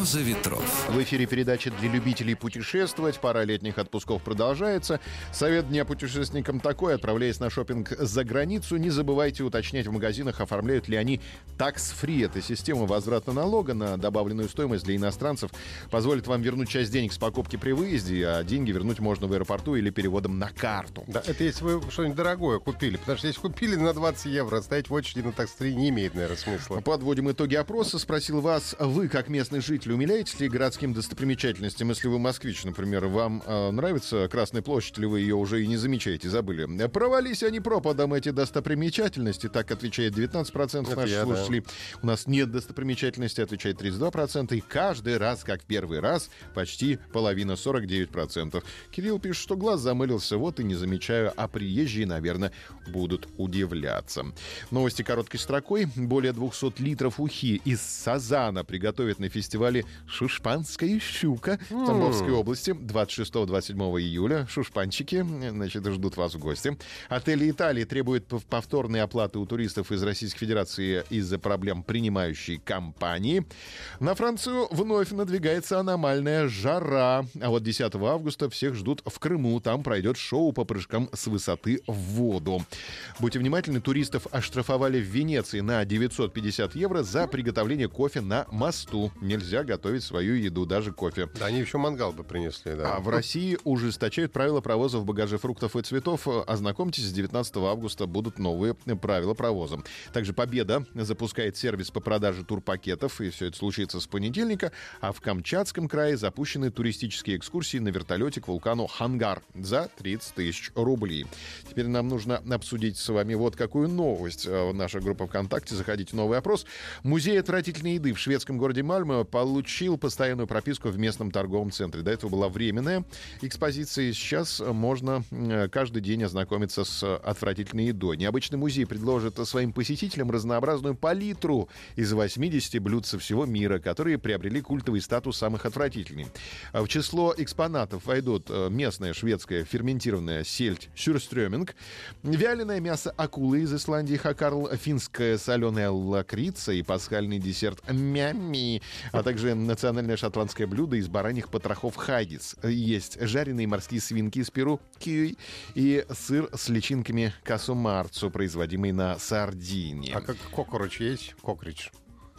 «Роза ветров». В эфире передача для любителей путешествовать. Пара летних отпусков продолжается. Совет дня путешественникам такой. Отправляясь на шопинг за границу, не забывайте уточнять в магазинах, оформляют ли они такс-фри. Это система возврата налога на добавленную стоимость для иностранцев. Позволит вам вернуть часть денег с покупки при выезде, а деньги вернуть можно в аэропорту или переводом на карту. Да, это если вы что-нибудь дорогое купили. Потому что если купили на 20 евро, стоять в очереди на такс-фри не имеет, наверное, смысла. Подводим итоги опроса. Спросил вас, вы, как местный житель, умиляетесь ли городским достопримечательностям? Если вы москвич, например, вам э, нравится Красная площадь, или вы ее уже и не замечаете, забыли? Провались они пропадом, эти достопримечательности, так отвечает 19% Это наших я, да. слушателей. У нас нет достопримечательности, отвечает 32%. И каждый раз, как в первый раз, почти половина, 49%. Кирилл пишет, что глаз замылился, вот и не замечаю, а приезжие, наверное, будут удивляться. Новости короткой строкой. Более 200 литров ухи из сазана приготовят на фестивале «Шушпанская щука» в Тамбовской области 26-27 июля. Шушпанчики, значит, ждут вас в гости. Отели Италии требуют пов- повторной оплаты у туристов из Российской Федерации из-за проблем принимающей компании. На Францию вновь надвигается аномальная жара. А вот 10 августа всех ждут в Крыму. Там пройдет шоу по прыжкам с высоты в воду. Будьте внимательны, туристов оштрафовали в Венеции на 950 евро за приготовление кофе на мосту. Нельзя готовить свою еду, даже кофе. Да, они еще мангал бы принесли, да. А в России ужесточают правила провоза в багаже фруктов и цветов. Ознакомьтесь, с 19 августа будут новые правила провоза. Также Победа запускает сервис по продаже турпакетов, и все это случится с понедельника. А в Камчатском крае запущены туристические экскурсии на вертолете к вулкану Хангар за 30 тысяч рублей. Теперь нам нужно обсудить с вами вот какую новость. Э, Наша группа ВКонтакте, заходите в новый опрос. Музей отвратительной еды в шведском городе Мальме получил постоянную прописку в местном торговом центре. До этого была временная экспозиция, сейчас можно каждый день ознакомиться с отвратительной едой. Необычный музей предложит своим посетителям разнообразную палитру из 80 блюд со всего мира, которые приобрели культовый статус самых отвратительных. В число экспонатов войдут э, местная шведская ферментированная сельдь сюрстрёминг, вяленое мясо акулы из Исландии хакарл, финская соленая лакрица и пасхальный десерт мямми, а также национальное шотландское блюдо из бараньих потрохов хаггис. Есть жареные морские свинки из Перу кьюй и сыр с личинками касумарцу, производимый на Сардинии. А как кокороч есть? Кокрич.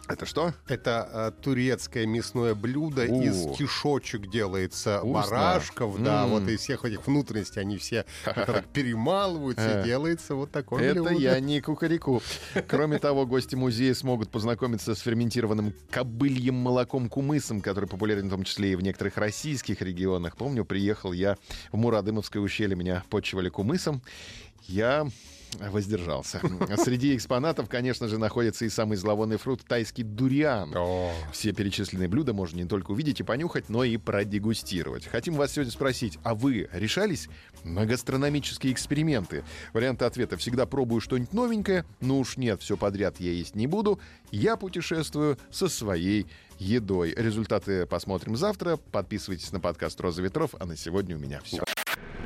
Это что? Это э, турецкое мясное блюдо. О. Из кишочек делается Вкусно. барашков. Да, М. вот из всех этих внутренностей они все перемалываются и делается вот такое Это блюдо. я не кукареку. Кроме того, гости музея смогут познакомиться с ферментированным кобыльем молоком кумысом, который популярен в том числе и в некоторых российских регионах. Помню, приехал я в Мурадымовское ущелье, меня почивали кумысом. Я воздержался. Среди экспонатов, конечно же, находится и самый зловонный фрукт тайский дуриан. О, Все перечисленные блюда можно не только увидеть и понюхать, но и продегустировать. Хотим вас сегодня спросить, а вы решались на гастрономические эксперименты? Варианты ответа «всегда пробую что-нибудь новенькое», «ну уж нет, все подряд я есть не буду», «я путешествую со своей едой». Результаты посмотрим завтра. Подписывайтесь на подкаст «Роза ветров», а на сегодня у меня все.